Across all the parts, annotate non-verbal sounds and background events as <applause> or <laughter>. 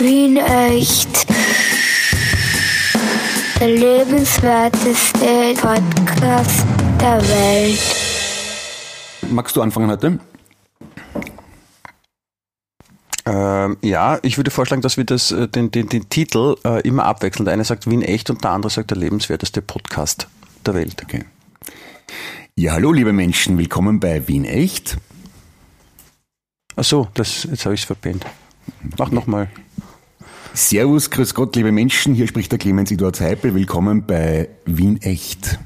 Wien echt. Der lebenswerteste Podcast der Welt. Magst du anfangen heute? Ähm, ja, ich würde vorschlagen, dass wir das, äh, den, den, den Titel äh, immer abwechseln. Der eine sagt Wien echt und der andere sagt der lebenswerteste Podcast der Welt. Okay. Ja, hallo liebe Menschen, willkommen bei Wien echt. Ach so, das, jetzt habe ich es verpennt. Mach nochmal. Servus, grüß Gott, liebe Menschen, hier spricht der Clemens Eduard Heipel, willkommen bei Wien echt.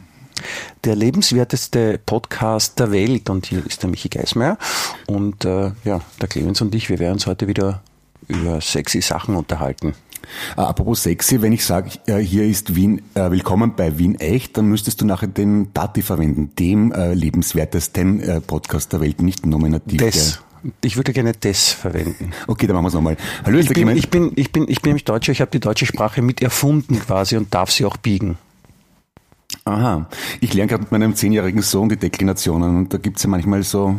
Der lebenswerteste Podcast der Welt und hier ist der Michi Geismeier und äh, ja, der Clemens und ich, wir werden uns heute wieder über sexy Sachen unterhalten. Äh, apropos sexy, wenn ich sage, äh, hier ist Wien, äh, willkommen bei Wien echt, dann müsstest du nachher den Dati verwenden, dem äh, lebenswertesten äh, Podcast der Welt, nicht nominativ. Des. Ich würde gerne des verwenden. Okay, dann machen wir es nochmal. Hallo, Ich bin, ich, bin, ich, bin, ich bin nämlich Deutscher, ich habe die deutsche Sprache mit erfunden quasi und darf sie auch biegen. Aha. Ich lerne gerade mit meinem zehnjährigen Sohn die Deklinationen und da gibt's ja manchmal so,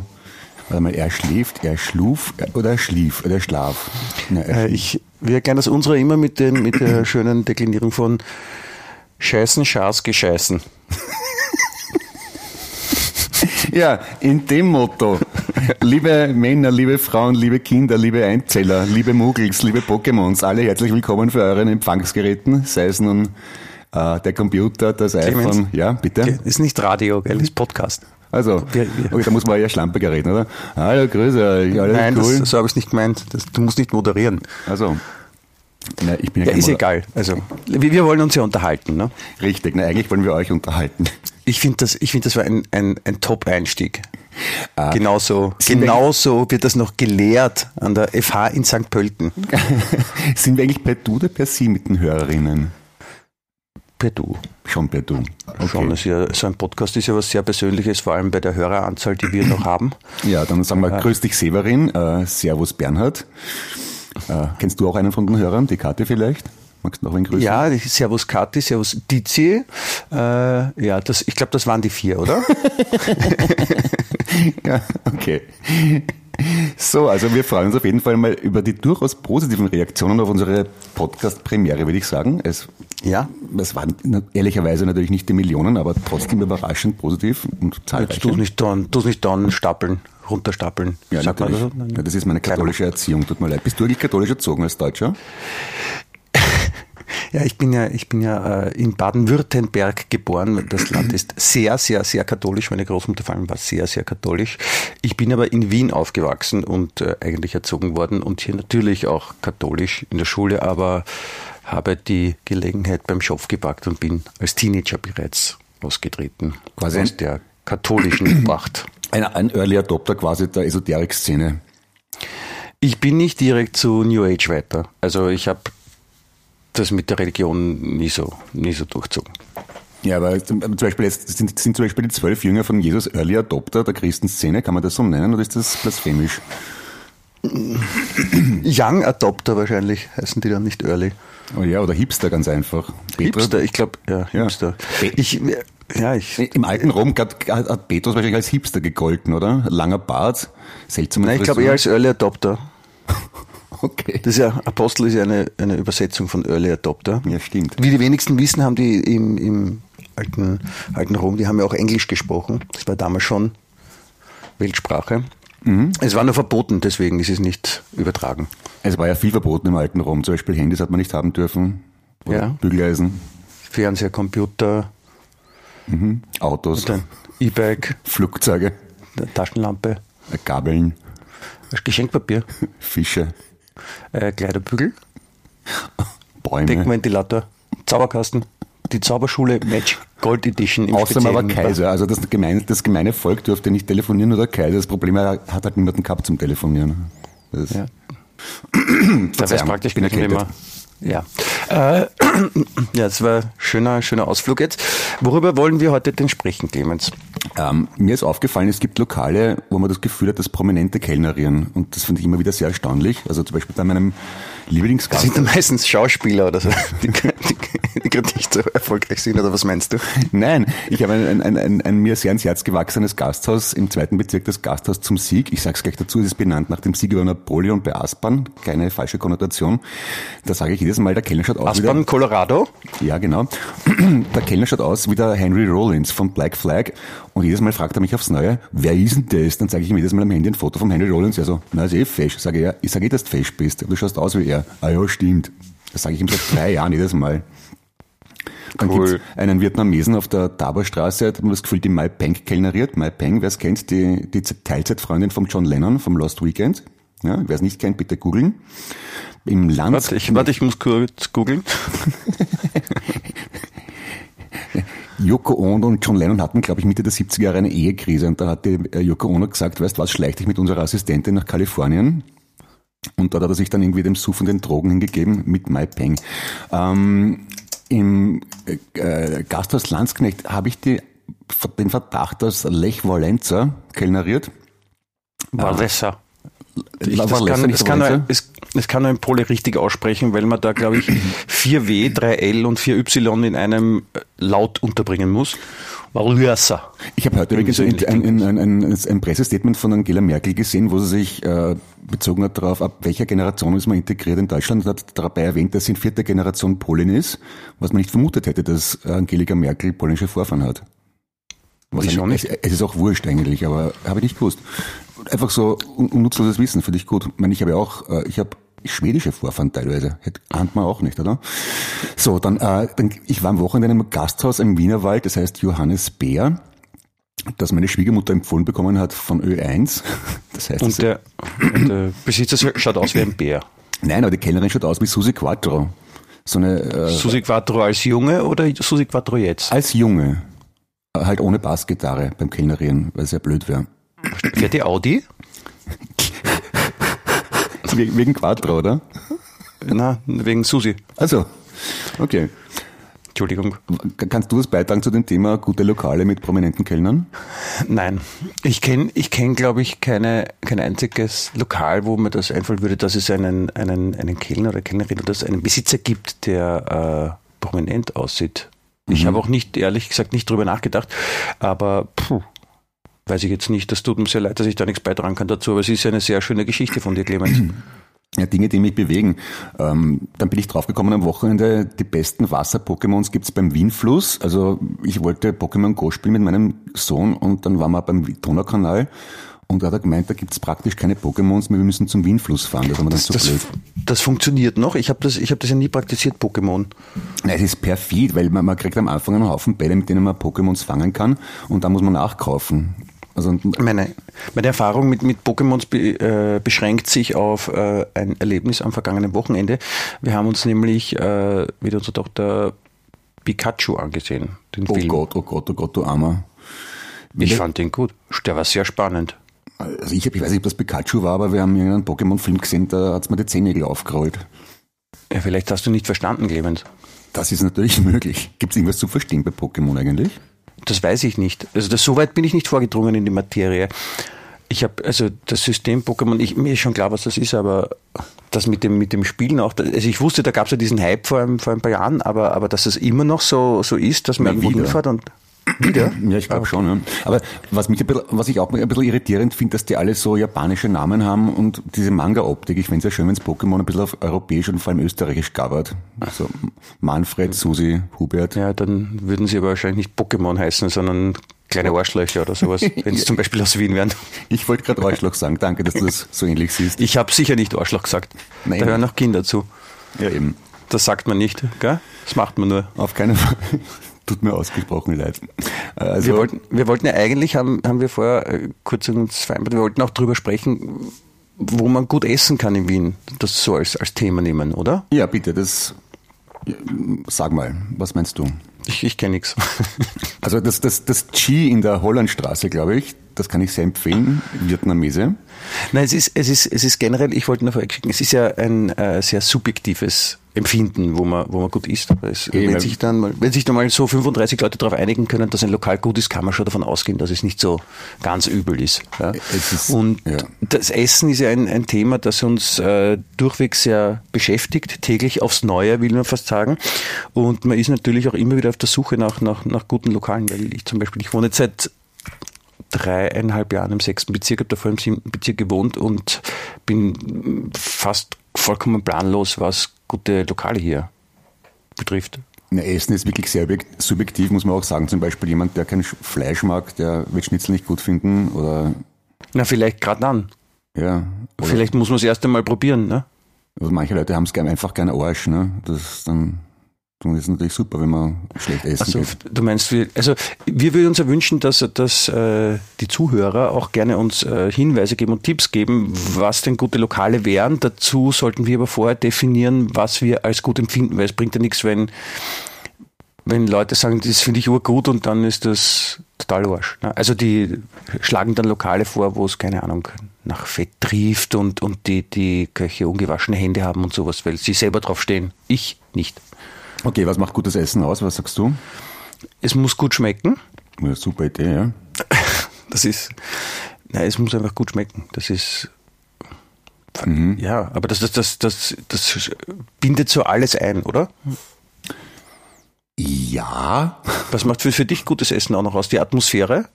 warte mal, er schläft, er schluf oder er schlief oder er schlaf. Na, er Äh, ich wäre gern, dass unsere immer mit, den, mit der <clears throat> schönen Deklinierung von Scheißen, Schaß, Gescheißen. Ja, in dem Motto. <laughs> liebe Männer, liebe Frauen, liebe Kinder, liebe Einzeller, liebe Muggels, liebe Pokémons, alle herzlich willkommen für euren Empfangsgeräten, sei es nun äh, der Computer, das Clemens? iPhone. Ja, bitte. Ist nicht Radio, gell? Ist Podcast. Also, okay, da muss man ja schlampiger reden, oder? Hallo, grüße euch, alles Nein, cool. das, so habe ich es nicht gemeint. Das, du musst nicht moderieren. also, na, ich bin ja, Ja, ist egal. Also, wir, wir wollen uns ja unterhalten. Ne? Richtig, na, eigentlich wollen wir euch unterhalten. Ich finde, das, ich find, das war ein, ein, ein Top-Einstieg. genauso, sind wir- genauso wird das noch gelehrt an der FH in St. Pölten. <laughs> Sind wir eigentlich per Du oder per Sie mit den Hörerinnen? Per Du. Schon per Du. Schon, das ist ja, so ein Podcast ist ja was sehr Persönliches, vor allem bei der Höreranzahl, die wir noch haben. Ja, dann sagen wir Grüß dich Severin, äh, Servus Bernhard. Äh, kennst du auch einen von den Hörern, die Karte vielleicht? Magst du noch einen grüßen? Ja, Servus Kati, Servus Dizi. Äh, ja, das, ich glaube, das waren die vier, oder? <laughs> ja, okay. So, also wir freuen uns auf jeden Fall mal über die durchaus positiven Reaktionen auf unsere Podcast-Premiere, würde ich sagen. Es, Ja. es waren ehrlicherweise natürlich nicht die Millionen, aber trotzdem überraschend positiv und zahlreich. tu's nicht dann, tu's nicht dann stapeln, runterstapeln. Ja, man natürlich. das so? Ja, das ist meine katholische Erziehung, tut mir leid. Bist du eigentlich katholisch erzogen als Deutscher? Ja, ich bin ja, ich bin ja äh, in Baden-Württemberg geboren. Das Land ist sehr, sehr, sehr katholisch. Meine Großmutter vor allem war sehr, sehr katholisch. Ich bin aber in Wien aufgewachsen und äh, eigentlich erzogen worden und hier natürlich auch katholisch in der Schule, aber habe die Gelegenheit beim Schopf gepackt und bin als Teenager bereits ausgetreten. Quasi aus der katholischen <clears throat> Pracht. Ein, ein Early Adopter quasi der Esoterik-Szene. Ich bin nicht direkt zu New Age weiter. Also ich habe das mit der Religion nie so, nie so durchzogen. Ja, aber zum zum Beispiel jetzt sind, sind zum Beispiel die zwölf Jünger von Jesus Early Adopter der Christenszene, kann man das so nennen oder ist das blasphemisch? <clears throat> Young Adopter wahrscheinlich heißen die dann nicht Early. Oh ja, oder Hipster ganz einfach. Petrus- Hipster, ich glaube, ja, Ja. Hipster. Be- Ich, ja, ich, Im alten Rom hat, hat Petrus wahrscheinlich als Hipster gegolten, oder? Langer Bart, seltsame nein, ich glaube eher als Early Adopter. <laughs> <laughs> Okay. Das ist ja, Apostel ist ja eine, eine Übersetzung von Early Adopter. Ja, stimmt. Wie die wenigsten wissen, haben die im, im alten, alten Rom, die haben ja auch Englisch gesprochen. Das war damals schon Weltsprache. Mhm. Es war nur verboten, deswegen ist es nicht übertragen. Es war ja viel verboten im alten Rom. Zum Beispiel Handys hat man nicht haben dürfen. Oder Ja. Bügeleisen, Fernseher, Computer, Autos, dann E-Bike, Flugzeuge, Taschenlampe, Gabeln, Geschenkpapier, <laughs> Fische, äh, Kleiderbügel, Bäume. Deckventilator, Zauberkasten, die Zauberschule Magic Gold Edition im Außer man war Speziellen. Kaiser. Also das gemeine, das gemeine Volk durfte nicht telefonieren, nur der Kaiser. Das Problem hat halt niemanden gehabt zum Telefonieren. Das, Ja. <clears throat> Da wäre praktisch bin erkältet. man Ja. Äh, <clears throat> ja, das war ein schöner, schöner Ausflug jetzt. Worüber wollen wir heute denn sprechen, Clemens? Ähm, mir ist aufgefallen, es gibt Lokale, wo man das Gefühl hat, dass Prominente kellnerieren. Und das finde ich immer wieder sehr erstaunlich. Also zum Beispiel bei meinem Lieblingsgast. Das sind dann meistens Schauspieler oder so, <laughs> die, die, <laughs> nicht so erfolgreich sind, oder was meinst du? Nein, ich habe ein, ein, ein, ein, mir sehr ans Herz gewachsenes Gasthaus im zweiten Bezirk, das Gasthaus zum Sieg. Ich sage es gleich dazu, es ist benannt nach dem Sieg über Napoleon bei Aspern. Keine falsche Konnotation. Da sage ich jedes Mal, der Kellner schaut aus Aspern, wie der, Colorado? Ja, genau. <clears throat> Der Kellner schaut aus wie der Henry Rollins von Black Flag. Und jedes Mal fragt er mich aufs Neue, wer ist denn das? Dann zeige ich ihm jedes Mal am Handy ein Foto von Henry Rollins. Er so, na, ist eh fesch. Sage ich, ja, ich sage eh, dass du fesch bist. Du schaust aus wie er. Ah ja, stimmt. Das sage ich ihm seit drei Jahren jedes Mal. Dann Cool. gibt's einen Vietnamesen auf der Taborstraße, hat man das Gefühl, die Mai Peng kellneriert. Mai Peng, wer es kennt, die, die Teilzeitfreundin von John Lennon vom Lost Weekend. Ja, wer es nicht kennt, bitte googeln. Im Land. Warte, ich, warte, ich muss kurz googeln. <laughs> Yoko Ono und John Lennon hatten, glaube ich, Mitte der 70er Jahre eine Ehekrise und da hat die äh, Yoko Ono gesagt, weißt was, schleich dich mit unserer Assistentin nach Kalifornien. Und dort hat er sich dann irgendwie dem suffenden Drogen hingegeben mit Mai Peng. Ähm, Im äh, äh, Gasthaus Landsknecht habe ich die, den Verdacht, dass Lech Walenza kellneriert. Valessa. Ich, das, kann, das, kann nur, es, das kann nur ein Pole richtig aussprechen, weil man da, glaube ich, <clears throat> 4W, 3L und 4Y in einem äh, Laut unterbringen muss. Valessa. Ich habe heute übrigens so ein, ein, ein, ein, ein, ein Pressestatement von Angela Merkel gesehen, wo sie sich äh, bezogen hat darauf, ab welcher Generation ist man integriert in Deutschland und hat dabei erwähnt, dass sie in vierter Generation Polin ist, was man nicht vermutet hätte, dass Angelika Merkel polnische Vorfahren hat. Was Wieso eigentlich- nicht? Es, es ist auch wurscht eigentlich, aber habe ich nicht gewusst. Einfach so un unnutzloses Wissen, finde ich gut. Ich meine, ich habe ja auch, äh, ich habe schwedische Vorfahren teilweise. Ahnt man auch nicht, oder? So, dann, äh, dann, ich war am Wochenende in einem Gasthaus im Wienerwald, das heißt Johannes Bär, das meine Schwiegermutter empfohlen bekommen hat von Ö1. <laughs> Das heißt, Und der, und der Besitzer schaut aus wie ein Bär. nein, aber die Kellnerin schaut aus wie Susi Quattro. So eine, äh, Susi Quattro als Junge oder Susi Quattro jetzt? als Junge. Halt ohne Bassgitarre beim Kellnerieren, weil es ja blöd wäre. Fährt die Audi? <laughs> We- Wegen Quattro, oder? Na, wegen Susi. Also, okay. Entschuldigung. Kannst du was beitragen zu dem Thema gute Lokale mit prominenten Kellnern? Nein, ich kenne, ich kenn, glaube ich, keine, kein einziges Lokal, wo mir das einfallen würde, dass es einen, einen, einen Kellner oder Kellnerin oder dass es einen Besitzer gibt, der äh, prominent aussieht. Ich habe auch nicht, ehrlich gesagt, nicht drüber nachgedacht, aber puh, weiß ich jetzt nicht. Das tut mir sehr leid, dass ich da nichts beitragen kann dazu, aber es ist eine sehr schöne Geschichte von dir, Clemens. <clears throat> Ja, Dinge, die mich bewegen. Ähm, dann bin ich draufgekommen am Wochenende, die besten Wasser-Pokémons gibt's beim Wienfluss. Also ich wollte Pokémon Go spielen mit meinem Sohn und dann waren wir beim Donaukanal und da hat er gemeint, da gibt's praktisch keine Pokémons mehr, wir müssen zum Wienfluss fahren. Das war mir dann zu Das, blöd. das funktioniert noch. Ich habe das, ich hab das ja nie praktiziert, Pokémon. Nein, es ist perfid, weil man, man kriegt am Anfang einen Haufen Bälle, mit denen man Pokémons fangen kann und dann muss man nachkaufen. Also Meine, meine Erfahrung mit, mit Pokémons be, äh, beschränkt sich auf äh, ein Erlebnis am vergangenen Wochenende. Wir haben uns nämlich äh, mit unserer Tochter Pikachu angesehen, den oh Film. Gott, oh Gott, oh Gott, du Armer. Ich fand den gut. Der war sehr spannend. Also ich, hab, ich weiß nicht, ob das Pikachu war, aber wir haben irgendeinen Pokémon-Film gesehen, da hat's mir die Zehennägel aufgerollt. Ja, vielleicht hast du nicht verstanden, Clemens. Das ist natürlich <laughs> möglich. Gibt es irgendwas zu verstehen bei Pokémon eigentlich? Das weiß ich nicht. Also das, so weit bin ich nicht vorgedrungen in die Materie. Ich habe also das System Pokémon, ich, mir ist schon klar, was das ist, aber das mit dem mit dem Spielen auch. Also ich wusste, da gab es ja diesen Hype vor ein, vor ein paar Jahren, aber aber dass es immer noch so so ist, dass man irgendwo hinfährt und wieder. <clears throat> Ja, ich glaube schon. Ja. Aber was, mich ein bisschen, was ich auch ein bisschen irritierend finde, dass die alle so japanische Namen haben und diese Manga-Optik. Ich fände es ja schön, wenn es Pokémon ein bisschen auf europäisch und vor allem österreichisch gabert. Also Manfred, Susi, Hubert. Ja, dann würden sie aber wahrscheinlich nicht Pokémon heißen, sondern kleine Arschlöcher oder sowas, <laughs> wenn sie zum Beispiel aus Wien wären. Ich wollte gerade Arschloch sagen. Danke, dass du das so ähnlich siehst. Ich habe sicher nicht Arschloch gesagt. Nein. da hören noch Kinder zu. Ja, eben. Das sagt man nicht, gell? Das macht man nur. Auf keinen Fall. Tut mir ausgesprochen leid. Also, wir, wollten, wir wollten ja eigentlich, haben, haben wir vorher äh, kurz uns vereinbart, wir wollten auch drüber sprechen, wo man gut essen kann in Wien. Das so als, als Thema nehmen, oder? ja, bitte, das, sag mal, was meinst du? Ich, ich kenne nichts. <laughs> Also das, das, das Chi in der Hollandstraße, glaube ich, das kann ich sehr empfehlen, Vietnamese. Nein, es ist, es ist, es ist generell, ich wollte nur vorwegschicken, es ist ja ein äh, sehr subjektives Empfinden, wo man, wo man gut isst. Es, wenn, sich dann mal, wenn sich dann mal so 35 Leute darauf einigen können, dass ein Lokal gut ist, kann man schon davon ausgehen, dass es nicht so ganz übel ist. Ja. ist und ja. das Essen ist ja ein, ein Thema, das uns äh, durchweg sehr beschäftigt, täglich aufs Neue, will man fast sagen. Und man ist natürlich auch immer wieder auf der Suche nach, nach, nach guten Lokalen, weil ich zum Beispiel, ich wohne jetzt seit dreieinhalb Jahren im sechsten Bezirk, habe davor im siebten Bezirk gewohnt und bin fast vollkommen planlos, was gute Lokale hier betrifft. Na, Essen ist wirklich sehr subjektiv, muss man auch sagen. Zum Beispiel jemand, der kein Fleisch mag, der wird Schnitzel nicht gut finden oder. Na, vielleicht gerade dann. Ja. Vielleicht muss man es erst einmal probieren, ne? Also manche Leute haben es einfach gerne Arsch, ne? Das ist dann dann ist es natürlich super, wenn man schlecht essen also, geht. Du meinst, wir, also wir würden uns ja wünschen, dass, dass äh, die Zuhörer auch gerne uns äh, Hinweise geben und Tipps geben, was denn gute Lokale wären. Dazu sollten wir aber vorher definieren, was wir als gut empfinden, weil es bringt ja nichts, wenn, wenn Leute sagen, das finde ich urgut und dann ist das total Arsch. Ne? Also die schlagen dann Lokale vor, wo es, keine Ahnung, nach Fett trieft und, und die, die Köche ungewaschene Hände haben und sowas, weil sie selber drauf stehen. Ich nicht. Okay, was macht gutes Essen aus? Was sagst du? Es muss gut schmecken. Ja, super Idee, ja. <laughs> Das ist, nein, es muss einfach gut schmecken. Das ist, mhm. ja, aber das, das, das, das, das bindet so alles ein, oder? Ja. Was macht für, für dich gutes Essen auch noch aus? Die Atmosphäre?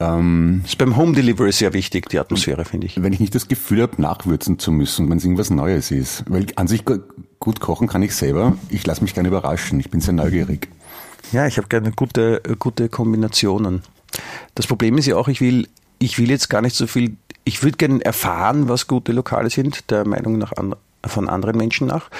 Ähm, ist beim Home Delivery sehr wichtig, die Atmosphäre, finde ich. Wenn ich nicht das Gefühl habe, nachwürzen zu müssen, wenn es irgendwas Neues ist. Weil an sich gut kochen kann ich selber. Ich lasse mich gerne überraschen. Ich bin sehr neugierig. Ja, ich habe gerne gute, gute Kombinationen. Das Problem ist ja auch, ich will, ich will jetzt gar nicht so viel, ich würde gerne erfahren, was gute Lokale sind, der Meinung nach an, von anderen Menschen nach.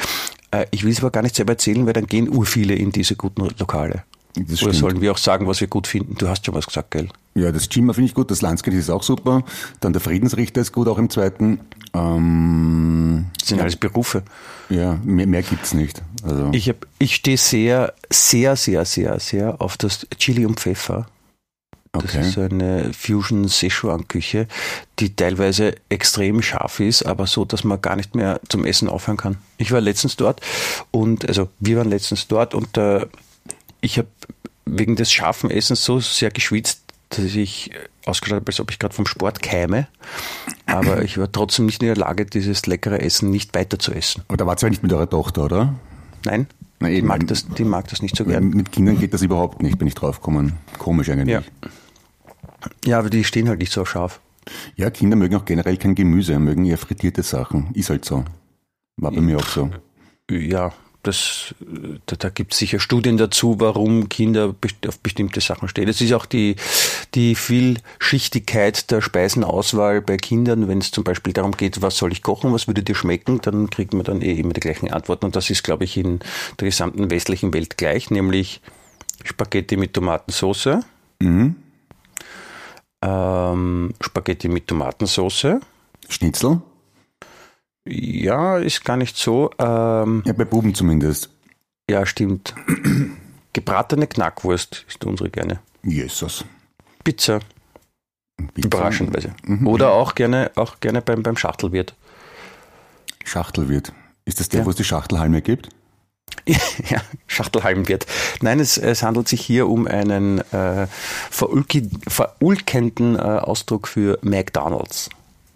Äh, ich will es aber gar nicht selber erzählen, weil dann gehen urviele in diese guten Lokale. Das Oder sollen wir auch sagen, was wir gut finden? Du hast schon was gesagt, gell? Ja, das Gimmer finde ich gut, das Landsgate ist auch super. Dann der Friedensrichter ist gut, auch im zweiten. Ähm, das sind ja. alles Berufe. Ja, mehr, mehr gibt's nicht. Also. Ich, hab, ich stehe sehr, sehr, sehr, sehr, sehr auf das Chili und Pfeffer. Das okay. ist eine Fusion Sichuan Küche, die teilweise extrem scharf ist, aber so, dass man gar nicht mehr zum Essen aufhören kann. Ich war letztens dort und, also wir waren letztens dort und äh, ich habe wegen des scharfen Essens so sehr geschwitzt, dass ich ausgeschaut habe, als ob ich gerade vom Sport käme. Aber ich war trotzdem nicht in der Lage, dieses leckere Essen nicht weiter zu essen. Aber da war es ja nicht mit eurer Tochter, oder? Nein. Na, eben, die, mag das, die mag das nicht so gern. Mit Kindern geht das überhaupt nicht, bin ich draufgekommen. Komisch eigentlich. Ja. ja, aber die stehen halt nicht so scharf. Ja, Kinder mögen auch generell kein Gemüse, mögen eher frittierte Sachen. Ist halt so. War bei mir auch so. Ja, das, da, da gibt es sicher Studien dazu, warum Kinder auf bestimmte Sachen stehen. Es ist auch die, die Vielschichtigkeit der Speisenauswahl bei Kindern, wenn es zum Beispiel darum geht, was soll ich kochen, was würde dir schmecken, dann kriegt man dann eh immer die gleichen Antworten. Und das ist, glaube ich, in der gesamten westlichen Welt gleich, nämlich Spaghetti mit Tomatensauce, mhm. ähm, Spaghetti mit Tomatensauce, Schnitzel. Ja, ist gar nicht so. Ähm, ja, bei Buben zumindest. Ja, stimmt. <clears throat> Gebratene Knackwurst ist unsere gerne. Jesus. Pizza. Pizza. Überraschendweise. Mhm. Oder auch gerne, auch gerne beim, beim Schachtelwirt. Schachtelwirt. Ist das der, ja. wo es die Schachtelhalme gibt? <laughs> ja, Schachtelhalmwirt. Nein, es, es handelt sich hier um einen äh, verulkenden äh, Ausdruck für McDonalds.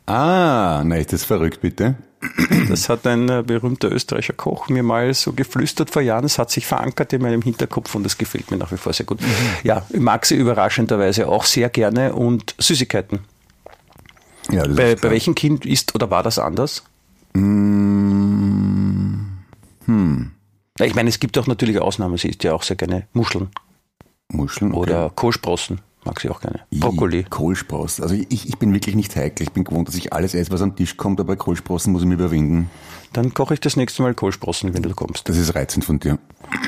Ah, nein, ist das verrückt, bitte? Das hat ein äh, berühmter österreichischer Koch mir mal so geflüstert vor Jahren. Es hat sich verankert in meinem Hinterkopf und das gefällt mir nach wie vor sehr gut. Mhm. Ja, ich mag sie überraschenderweise auch sehr gerne und Süßigkeiten. Ja, bei, bei welchem Kind ist oder war das anders? Mm, hm. Ich meine, es gibt auch natürlich Ausnahmen. Sie isst ja auch sehr gerne Muscheln. Muscheln? Okay. Oder Kohlsprossen. Mag sie auch gerne. Brokkoli. Kohlsprossen. Also ich, ich bin wirklich nicht heikel. Ich bin gewohnt, dass ich alles esse, was am Tisch kommt, aber bei Kohlsprossen muss ich mich überwinden. Dann koche ich das nächste Mal Kohlsprossen, wenn du kommst. Das ist reizend von dir.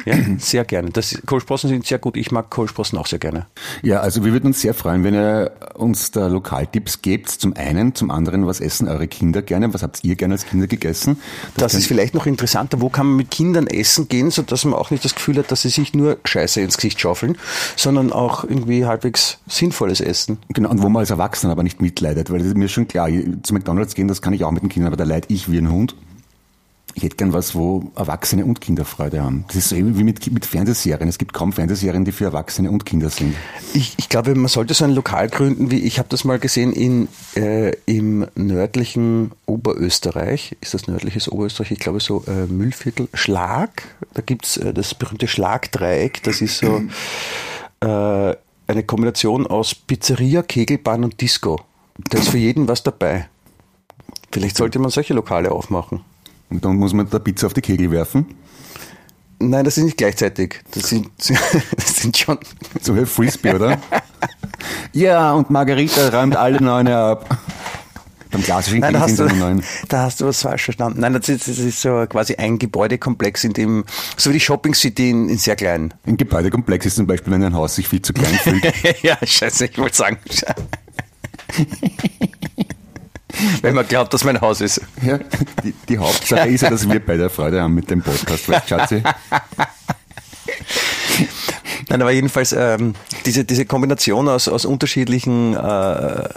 Ja, sehr gerne. Das, Kohlsprossen sind sehr gut. Ich mag Kohlsprossen auch sehr gerne. Ja, also wir würden uns sehr freuen, wenn ihr uns da Lokaltipps gebt. Zum einen, zum anderen, was essen eure Kinder gerne? Was habt ihr gerne als Kinder gegessen? Das, ist vielleicht noch interessanter. Wo kann man mit Kindern essen gehen, sodass man auch nicht das Gefühl hat, dass sie sich nur Scheiße ins Gesicht schaufeln, sondern auch irgendwie halbwegs sinnvolles Essen. Genau, und wo man als Erwachsener aber nicht mitleidet, weil das ist mir schon klar, zu McDonalds gehen, das kann ich auch mit den Kindern, aber da leid ich wie ein Hund. Ich hätte gern was, wo Erwachsene und Kinder Freude haben. Das ist so wie mit, mit Fernsehserien. Es gibt kaum Fernsehserien, die für Erwachsene und Kinder sind. Ich, ich glaube, man sollte so ein Lokal gründen, wie ich habe das mal gesehen in, äh, im nördlichen Oberösterreich. Ist das nördliches Oberösterreich? Ich glaube so äh, Müllviertel. Schlag. Da gibt's äh, das berühmte Schlagdreieck. Das ist so äh, eine Kombination aus Pizzeria, Kegelbahn und Disco. Da ist für jeden was dabei. Vielleicht sollte man solche Lokale aufmachen. Und dann muss man da Pizza auf die Kegel werfen. Nein, das ist nicht gleichzeitig. Das sind, <laughs> das sind schon. So wie Frisbee, oder? ja, und Margarita räumt alle Neune ab. Beim klassischen Nein, da hast, du, da hast du was falsch verstanden. Nein, das ist, das ist so quasi ein Gebäudekomplex, in dem, so wie die Shopping City in, in sehr klein. Ein Gebäudekomplex ist zum Beispiel, wenn ein Haus sich viel zu klein fühlt. <laughs> ja, scheiße, ich wollte sagen. <laughs> Wenn man glaubt, dass mein Haus ist. Ja, die, die Hauptsache ist ja, dass wir beide Freude haben mit dem Podcast, weißt, Schatzi? Nein, aber jedenfalls ähm, diese, diese Kombination aus, aus unterschiedlichen äh,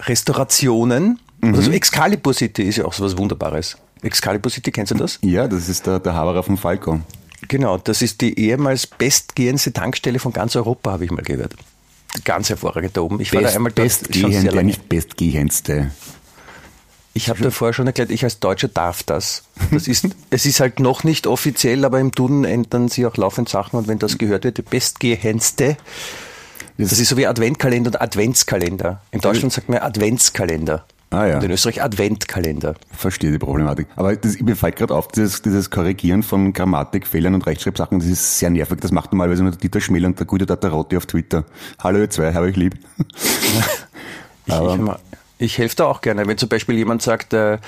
Restaurationen, Mhm. also Excalibur City ist ja auch so was Wunderbares. Excalibur City, kennst du das? Ja, das ist der, der Haberer von Falco. Genau, das ist die ehemals bestgehendste Tankstelle von ganz Europa, habe ich mal gehört. Ganz hervorragend da oben. Ich war da einmal dort, schon sehr lange. nicht bestgehendste. Ich habe da vorher schon erklärt, ich als Deutscher darf das. Das ist, <laughs> es ist halt noch nicht offiziell, aber im Duden ändern sie auch laufend Sachen und wenn das gehört wird, die bestgehendste, das ist so wie Adventkalender und Adventskalender. In Deutschland sagt man Adventskalender. Ah ja. Und in Österreich Adventkalender. Verstehe die Problematik. Aber das, mir fällt gerade auf, dieses, dieses Korrigieren von Grammatikfehlern und Rechtschreibsachen, das ist sehr nervig. Das macht normalerweise nur der Dieter Schmiel und der gute Tatarotti auf Twitter. Hallo ihr zwei, habe <laughs> ich lieb. Ich, Aber- ich, ich helfe da auch gerne. Wenn zum Beispiel jemand sagt, äh,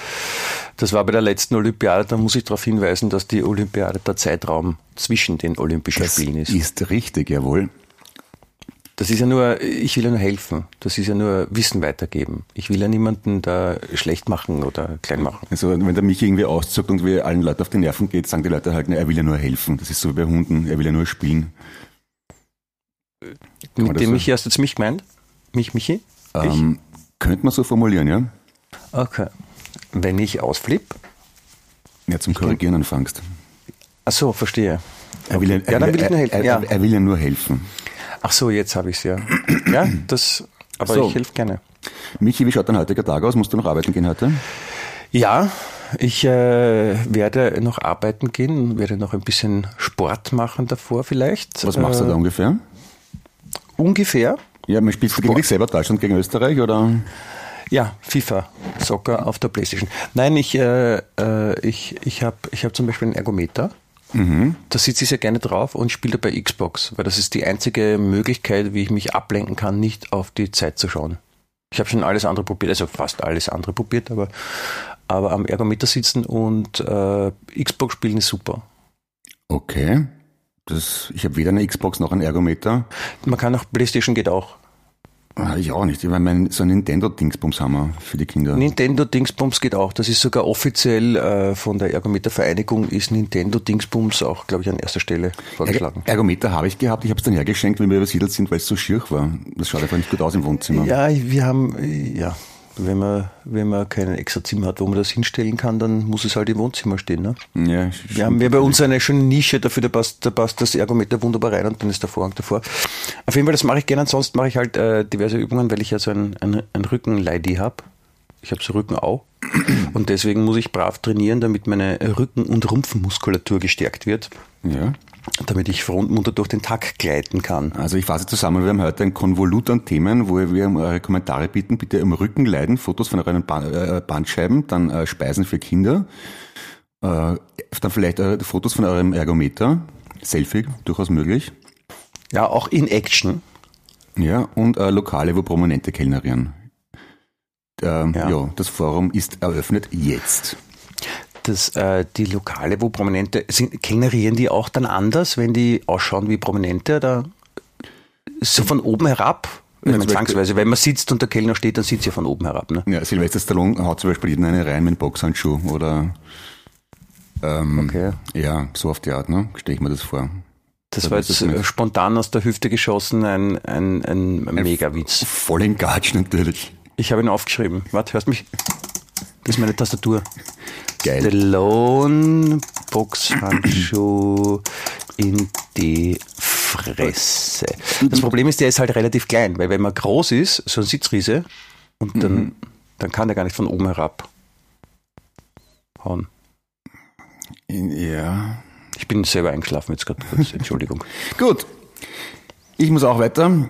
das war bei der letzten Olympiade, dann muss ich darauf hinweisen, dass die Olympiade der Zeitraum zwischen den Olympischen Das Spielen ist. ist richtig, jawohl. Das ist ja nur, ich will ja nur helfen. Das ist ja nur Wissen weitergeben. Ich will ja niemanden da schlecht machen oder klein machen. Also wenn der Michi irgendwie auszuckt und wir allen Leuten auf die Nerven geht, sagen die Leute halt, na, er will ja nur helfen. Das ist so wie bei Hunden, er will ja nur spielen. man Mit dem so- Michi hast du jetzt mich gemeint? Mich, Michi? Ähm, könnte man so formulieren, ja? Okay. Wenn ich ausflipp? Ja, zum Korrigieren anfängst. Ach so, verstehe. Er will, ja, Ja, dann will ich nur helfen, Er, ja. will ja nur helfen. Ach so, jetzt habe ich es ja. Ja, das, aber So. ich helfe gerne. Michi, wie schaut dein heutiger Tag aus? Musst du noch arbeiten gehen heute? Ja, ich äh, werde noch arbeiten gehen, werde noch ein bisschen Sport machen davor vielleicht. Was machst du Äh, da ungefähr? Ungefähr. Ja, man spielst du gegen dich selber Deutschland gegen Österreich oder? Ja, FIFA, Soccer auf der Playstation. Nein, ich, äh, äh, ich, ich habe ich hab zum Beispiel einen Ergometer. Da sitze ich sehr gerne drauf und spiele dabei Xbox, weil das ist die einzige Möglichkeit, wie ich mich ablenken kann, nicht auf die Zeit zu schauen. Ich habe schon alles andere probiert, also fast alles andere probiert, aber, aber am Ergometer sitzen und äh, Xbox spielen ist super. Okay. Das, ich habe weder eine Xbox noch einen Ergometer. Man kann auch Playstation geht auch. Ah, Ich auch nicht. Ich meine, mein, so ein Nintendo-Dingsbums haben wir für die Kinder. Nintendo Dingsbums geht auch. Das ist sogar offiziell äh, von der Ergometer-Vereinigung ist Nintendo Dingsbums auch, glaube ich, an erster Stelle vorgeschlagen. Er- Ergometer habe ich gehabt, ich habe es dann hergeschenkt, wenn wir übersiedelt sind, weil es so schier war. Das schaut einfach nicht gut aus im Wohnzimmer. Ja, wir haben, ja, wenn man, wenn man kein extra Zimmer hat, wo man das hinstellen kann, dann muss es halt im Wohnzimmer stehen. Ne? Ja, Wir haben ja bei uns eine schöne Nische dafür, da passt, da passt das Ergometer wunderbar rein und dann ist der Vorhang davor. Auf jeden Fall, das mache ich gerne. Ansonsten mache ich halt äh, diverse Übungen, weil ich ja so ein, ein, ein Rückenleidi habe. Ich habe so Rückenau und deswegen muss ich brav trainieren, damit meine Rücken- und Rumpfmuskulatur gestärkt wird, ja. Damit ich munter durch den Tag gleiten kann. Also ich fasse zusammen, wir haben heute ein Konvolut an Themen, wo wir um eure Kommentare bitten. Bitte im Rücken leiden, Fotos von euren äh, Bandscheiben, dann äh, Speisen für Kinder, äh, dann vielleicht Fotos von eurem Ergometer, Selfie, durchaus möglich. Ja, auch in Action. Ja, und Lokale, wo Prominente kellnerieren. Ähm, Ja. ja. das Forum ist eröffnet jetzt. Dass äh, die Lokale, wo Prominente sind, kellnerieren die auch dann anders, wenn die ausschauen wie Prominente oder so von oben herab? Ja, zwangsweise, wenn man sitzt und der Kellner steht, dann sitzt ja von oben herab. Ne? Ja, Sylvester Stallone haut zum Beispiel jeden eine rein mit Boxhandschuh oder ähm, Okay. ja, so auf die Art, ne? Stelle ich mir das vor. Das Da war jetzt nicht. äh, spontan aus der Hüfte geschossen, ein, ein, ein Megawitz. Voll in Gatsch natürlich. Ich habe ihn aufgeschrieben. Warte, hörst mich? Das ist meine Tastatur. Geil. Stallone, Boxhandschuh in die Fresse. Das Problem ist, der ist halt relativ klein, weil wenn man groß ist, so ein Sitzriese, und dann, Mhm. dann kann der gar nicht von oben herab hauen. Ja. Ich bin selber eingeschlafen jetzt gerade kurz, <laughs> Entschuldigung. Gut. Ich muss auch weiter.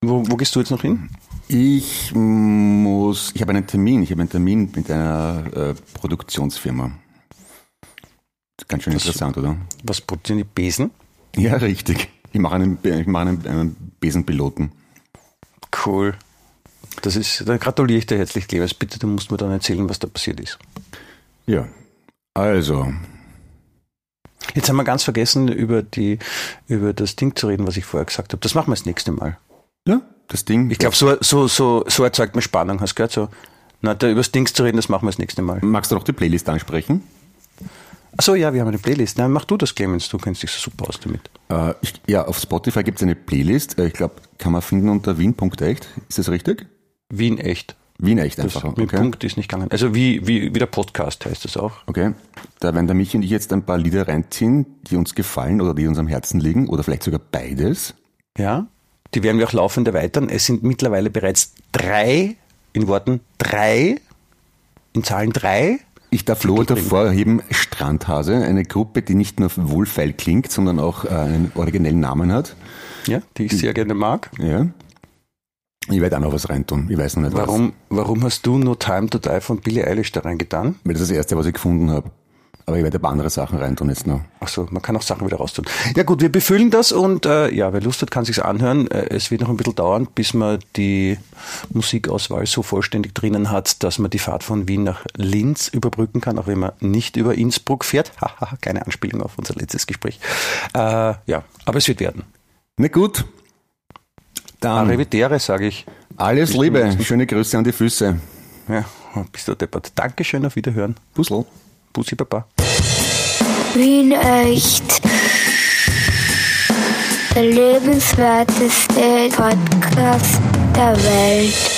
Wo, wo gehst du jetzt noch hin? Ich muss, ich habe einen Termin, ich habe einen Termin mit einer äh, Produktionsfirma. Ganz schön interessant, oder? Was produzieren die Besen? Ja, richtig. Ich mache einen, ich mache einen, einen Besenpiloten. Cool. Das ist, da gratuliere ich dir herzlich, Clemens. Bitte, du musst mir dann erzählen, was da passiert ist. Ja. Also, Jetzt haben wir ganz vergessen, über, die, über das Ding zu reden, was ich vorher gesagt habe. Das machen wir das nächste Mal. ja, das Ding. Ich glaube, so, so, so, so erzeugt man Spannung. Hast du gehört? So, na, da über das Ding zu reden, das machen wir das nächste Mal. Magst du noch die Playlist ansprechen? Achso, ja, wir haben eine Playlist. Nein, mach du das, Clemens. Du kennst dich so super aus damit. Äh, ich, ja, auf Spotify gibt es eine Playlist. Äh, ich glaube, kann man finden unter wien.echt. Ist das richtig? Wien echt. Wien echt Das einfach. mit Okay. Punkt ist nicht gegangen. Also wie, wie, wie der Podcast heißt das auch. okay. Da werden der Michi und ich jetzt ein paar Lieder reinziehen, die uns gefallen oder die uns am Herzen liegen oder vielleicht sogar beides. Ja. Die werden wir auch laufend erweitern. Es sind mittlerweile bereits drei, in Worten drei, in Zahlen drei. Ich darf Lob hervorheben, Strandhase, eine Gruppe, die nicht nur wohlfeil klingt, sondern auch äh, einen originellen Namen hat. Ja, die ich sehr gerne mag. Ja. Ich werde auch noch was reintun. Ich weiß noch nicht was. Warum, warum hast du No Time to Die von Billie Eilish da reingetan? Weil das ist das Erste, was ich gefunden habe. Aber ich werde ein paar andere Sachen reintun jetzt noch. Ach so, man kann auch Sachen wieder raustun. Ja gut, wir befüllen das und äh, ja, wer Lust hat, kann sich's anhören. Äh, es wird noch ein bisschen dauern, bis man die Musikauswahl so vollständig drinnen hat, dass man die Fahrt von Wien nach Linz überbrücken kann, auch wenn man nicht über Innsbruck fährt. <laughs> Haha, keine Anspielung auf unser letztes Gespräch. Äh, ja, aber es wird werden. Na gut. Dann Arrivedere, sage ich. alles Liebe. Schöne Grüße an die Füße. Ja, bist du deppert. Dankeschön, auf Wiederhören. Puzzle. Bussi Baba. Wien echt. Der lebenswerteste Podcast der Welt.